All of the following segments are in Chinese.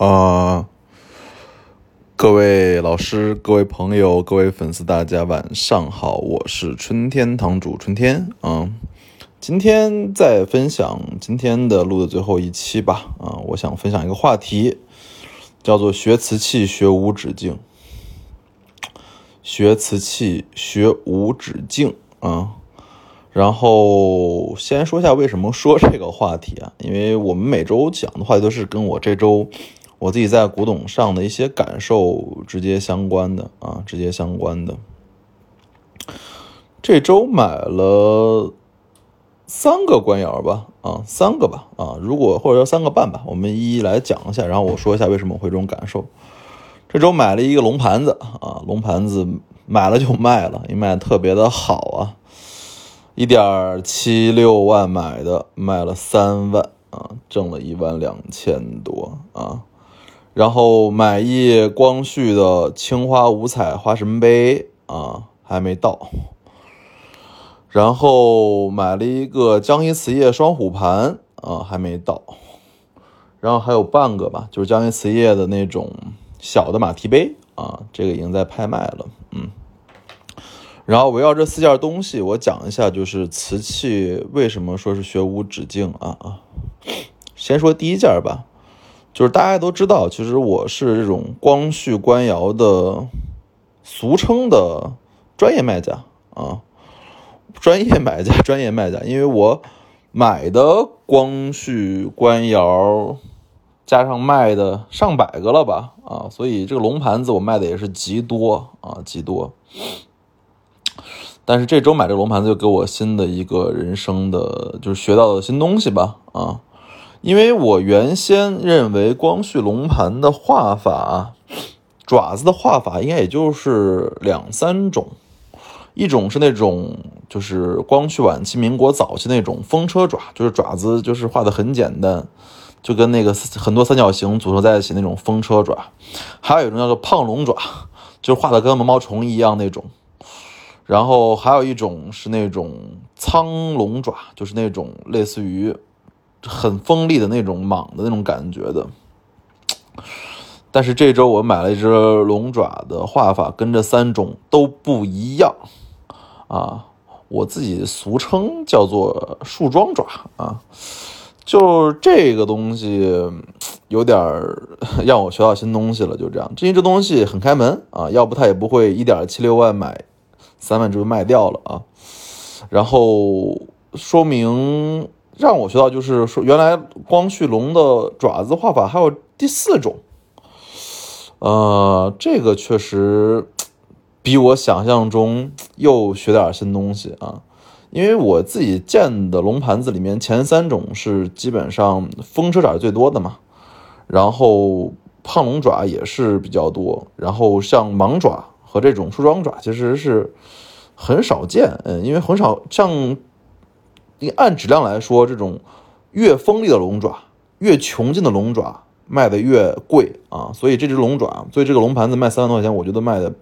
啊，各位老师、各位朋友、各位粉丝，大家晚上好，我是春天堂主春天啊。今天再分享今天的录的最后一期吧啊，我想分享一个话题，叫做学瓷器学无止境。学瓷器学无止境啊。然后先说一下为什么说这个话题啊？因为我们每周讲的话题都是跟我这周我自己在古董上的一些感受直接相关的啊，直接相关的。这周买了三个官窑吧，啊，三个吧，啊，如果或者说三个半吧，我们一一来讲一下，然后我说一下为什么会这种感受。这周买了一个龙盘子啊，龙盘子买了就卖了，因为卖的特别的好啊。一点七六万买的，卖了三万啊，挣了一万两千多啊。然后买一光绪的青花五彩花神杯啊，还没到。然后买了一个江阴瓷业双虎盘啊，还没到。然后还有半个吧，就是江阴瓷业的那种小的马蹄杯啊，这个已经在拍卖了，嗯。然后围绕这四件东西，我讲一下，就是瓷器为什么说是学无止境啊啊！先说第一件吧，就是大家都知道，其实我是这种光绪官窑的俗称的专业卖家啊，专业买家、专业卖家，因为我买的光绪官窑加上卖的上百个了吧啊，所以这个龙盘子我卖的也是极多啊，极多。但是这周买这龙盘子就给我新的一个人生的，就是学到的新东西吧啊！因为我原先认为光绪龙盘的画法，爪子的画法应该也就是两三种，一种是那种就是光绪晚期、民国早期那种风车爪，就是爪子就是画的很简单，就跟那个很多三角形组合在一起那种风车爪；还有一种叫做胖龙爪，就是画的跟毛毛虫一样那种。然后还有一种是那种苍龙爪，就是那种类似于很锋利的那种蟒的那种感觉的。但是这周我买了一只龙爪的画法，跟这三种都不一样啊！我自己俗称叫做树桩爪啊，就这个东西有点 让我学到新东西了。就这样，因为这东西很开门啊，要不他也不会一点七六万买。三万就卖掉了啊，然后说明让我学到就是说，原来光绪龙的爪子画法还有第四种，呃，这个确实比我想象中又学点新东西啊，因为我自己建的龙盘子里面前三种是基本上风车爪最多的嘛，然后胖龙爪也是比较多，然后像蟒爪。和这种梳妆爪其实是很少见，嗯，因为很少像，你按质量来说，这种越锋利的龙爪、越穷劲的龙爪卖的越贵啊，所以这只龙爪，所以这个龙盘子卖三万多块钱，我觉得卖的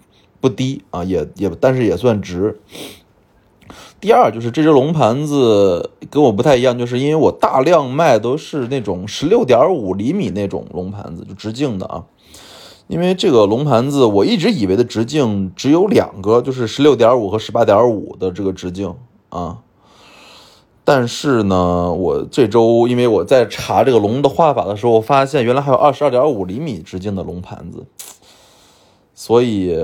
不低啊，也也，但是也算值。第二就是这只龙盘子跟我不太一样，就是因为我大量卖都是那种十六点五厘米那种龙盘子，就直径的啊。因为这个龙盘子，我一直以为的直径只有两个，就是十六点五和十八点五的这个直径啊。但是呢，我这周因为我在查这个龙的画法的时候，我发现原来还有二十二点五厘米直径的龙盘子。所以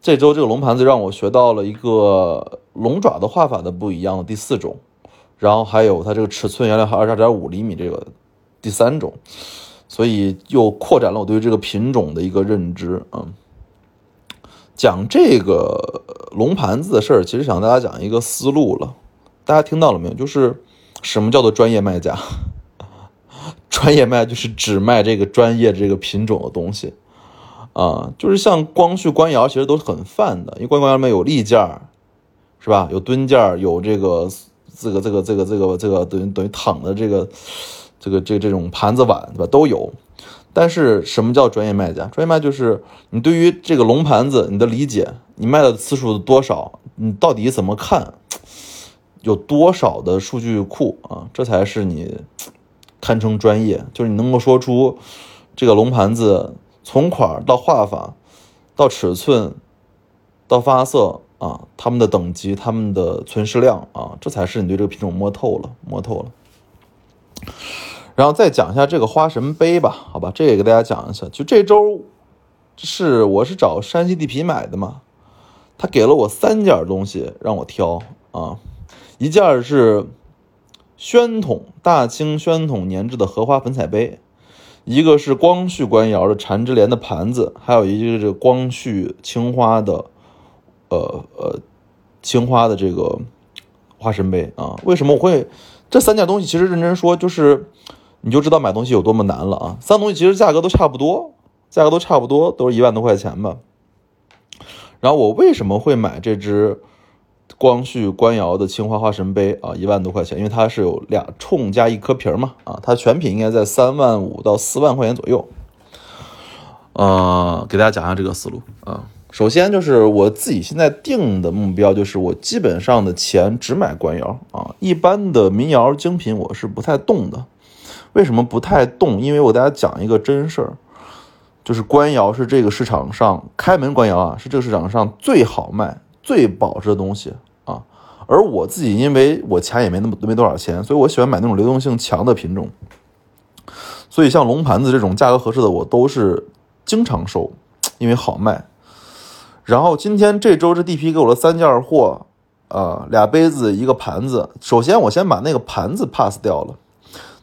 这周这个龙盘子让我学到了一个龙爪的画法的不一样的第四种，然后还有它这个尺寸原来还二十二点五厘米这个第三种。所以又扩展了我对于这个品种的一个认知嗯。讲这个龙盘子的事儿，其实想大家讲一个思路了。大家听到了没有？就是什么叫做专业卖家？专业卖就是只卖这个专业这个品种的东西啊。就是像光绪官窑，其实都是很泛的，因为官窑里面有立件儿，是吧？有墩件儿，有这个这个这个这个这个这个等于等于躺的这个。这个这这种盘子碗对吧都有，但是什么叫专业卖家？专业卖就是你对于这个龙盘子你的理解，你卖的次数多少，你到底怎么看，有多少的数据库啊？这才是你堪称专业，就是你能够说出这个龙盘子从款到画法，到尺寸，到发色啊，它们的等级，它们的存世量啊，这才是你对这个品种摸透了，摸透了。然后再讲一下这个花神杯吧，好吧，这也给大家讲一下。就这周是我是找山西地皮买的嘛，他给了我三件东西让我挑啊，一件是宣统大清宣统年制的荷花粉彩杯，一个是光绪官窑的缠枝莲的盘子，还有一个是光绪青花的，呃呃青花的这个花神杯啊。为什么我会这三件东西？其实认真说就是。你就知道买东西有多么难了啊！三东西其实价格都差不多，价格都差不多，都是一万多块钱吧。然后我为什么会买这只光绪官窑的青花花神杯啊？一万多块钱，因为它是有俩冲加一颗瓶嘛啊，它全品应该在三万五到四万块钱左右。呃，给大家讲一下这个思路啊。首先就是我自己现在定的目标就是我基本上的钱只买官窑啊，一般的民窑精品我是不太动的。为什么不太动？因为我给大家讲一个真事儿，就是官窑是这个市场上开门官窑啊，是这个市场上最好卖、最保值的东西啊。而我自己，因为我钱也没那么没多少钱，所以我喜欢买那种流动性强的品种。所以像龙盘子这种价格合适的，我都是经常收，因为好卖。然后今天这周这地皮给我了三件货，啊，俩杯子一个盘子。首先我先把那个盘子 pass 掉了。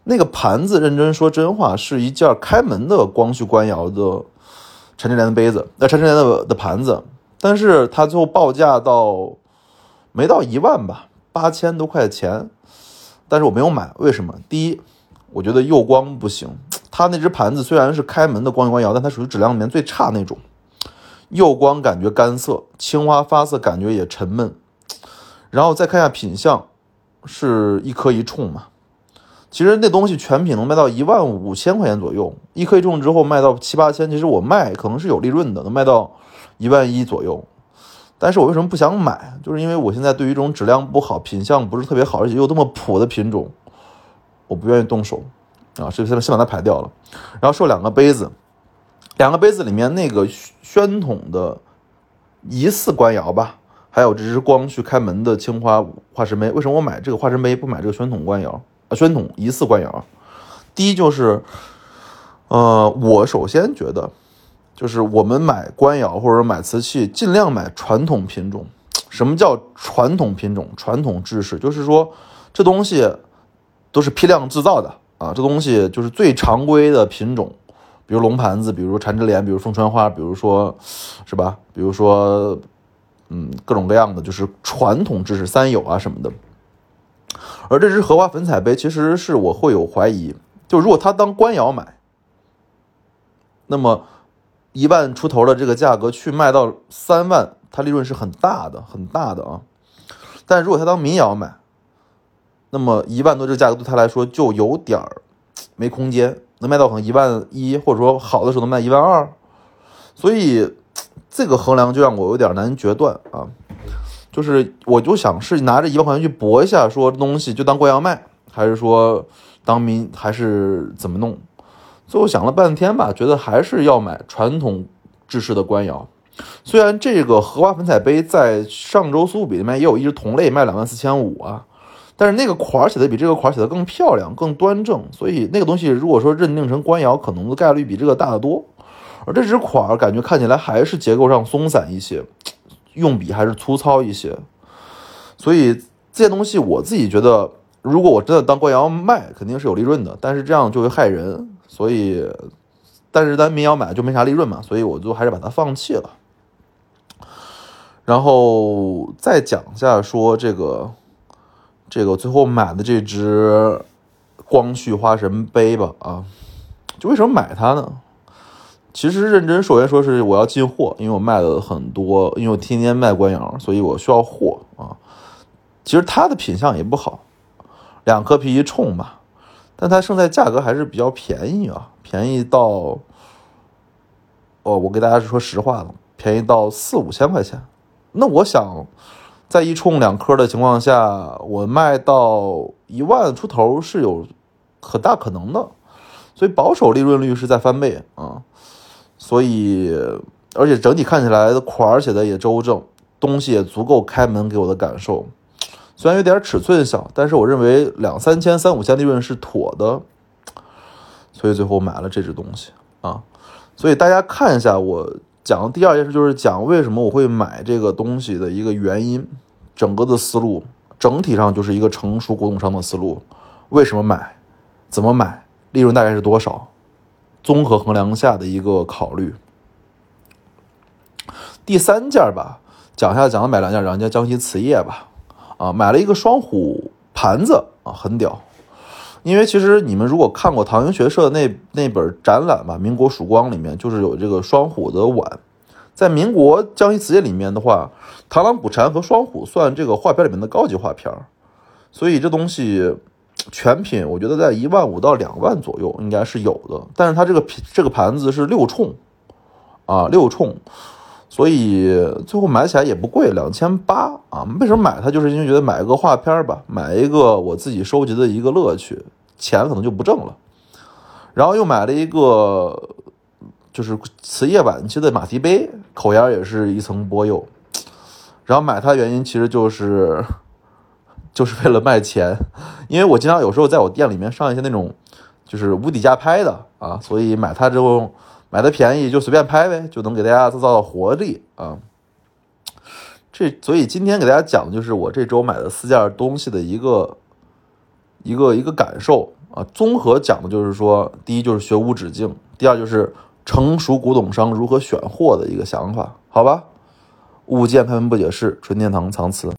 那个盘子，认真说真话，是一件开门的光绪官窑的陈志莲的杯子，那陈志莲的的盘子，但是它最后报价到没到一万吧，八千多块钱，但是我没有买，为什么？第一，我觉得釉光不行，它那只盘子虽然是开门的光绪官窑，但它属于质量里面最差那种，釉光感觉干涩，青花发色感觉也沉闷，然后再看一下品相，是一颗一冲嘛。其实那东西全品能卖到一万五千块钱左右，一颗一重之后卖到七八千，其实我卖可能是有利润的，能卖到一万一左右。但是我为什么不想买？就是因为我现在对于这种质量不好、品相不是特别好，而且又这么普的品种，我不愿意动手啊，所以现在先把它排掉了。然后收两个杯子，两个杯子里面那个宣统的疑似官窑吧，还有这只光绪开门的青花化石杯。为什么我买这个化石杯，不买这个宣统官窑？啊，宣统疑似官窑。第一就是，呃，我首先觉得，就是我们买官窑或者买瓷器，尽量买传统品种。什么叫传统品种？传统知识就是说，这东西都是批量制造的啊，这东西就是最常规的品种，比如龙盘子，比如缠枝莲，比如凤穿花，比如说，是吧？比如说，嗯，各种各样的就是传统知识，三友啊什么的。而这只荷花粉彩杯，其实是我会有怀疑，就如果它当官窑买，那么一万出头的这个价格去卖到三万，它利润是很大的，很大的啊。但如果他当民窑买，那么一万多这个价格对他来说就有点儿没空间，能卖到可能一万一，或者说好的时候能卖一万二，所以这个衡量就让我有点难决断啊。就是，我就想是拿着一万块钱去搏一下，说东西就当官窑卖，还是说当民，还是怎么弄？最后想了半天吧，觉得还是要买传统制式的官窑。虽然这个荷花粉彩杯在上周苏富比里面也有一只同类卖两万四千五啊，但是那个款写的比这个款写的更漂亮、更端正，所以那个东西如果说认定成官窑，可能的概率比这个大得多。而这只款感觉看起来还是结构上松散一些。用笔还是粗糙一些，所以这些东西我自己觉得，如果我真的当官窑卖，肯定是有利润的，但是这样就会害人，所以，但是咱民窑买就没啥利润嘛，所以我就还是把它放弃了。然后再讲一下说这个，这个最后买的这只光绪花神杯吧，啊，就为什么买它呢？其实认真说先说是我要进货，因为我卖了很多，因为我天天卖官窑，所以我需要货啊。其实它的品相也不好，两颗皮一冲嘛，但它胜在价格还是比较便宜啊，便宜到，哦，我给大家是说实话了，便宜到四五千块钱。那我想，在一冲两颗的情况下，我卖到一万出头是有很大可能的。所以保守利润率是在翻倍啊，所以而且整体看起来的款儿写的也周正，东西也足够开门给我的感受。虽然有点尺寸小，但是我认为两三千、三五千利润是妥的，所以最后买了这只东西啊。所以大家看一下，我讲的第二件事就是讲为什么我会买这个东西的一个原因，整个的思路整体上就是一个成熟古董商的思路。为什么买？怎么买？利润大概是多少？综合衡量下的一个考虑。第三件吧，讲一下讲了买两件，两件江西瓷业吧。啊，买了一个双虎盘子啊，很屌。因为其实你们如果看过唐英学社那那本展览吧，《民国曙光》里面就是有这个双虎的碗。在民国江西瓷业里面的话，螳螂捕蝉和双虎算这个画片里面的高级画片所以这东西全品我觉得在一万五到两万左右应该是有的。但是它这个这个盘子是六冲啊，六冲。所以最后买起来也不贵，两千八啊！为什么买它？就是因为觉得买个画片吧，买一个我自己收集的一个乐趣，钱可能就不挣了。然后又买了一个，就是瓷业晚期的马蹄杯，口沿也是一层玻釉。然后买它原因其实就是，就是为了卖钱，因为我经常有时候在我店里面上一些那种，就是无底价拍的啊，所以买它之后。买的便宜就随便拍呗，就能给大家制造活力啊！这所以今天给大家讲的就是我这周买的四件东西的一个一个一个感受啊。综合讲的就是说，第一就是学无止境，第二就是成熟古董商如何选货的一个想法，好吧？物见开门不解释，纯天堂藏词。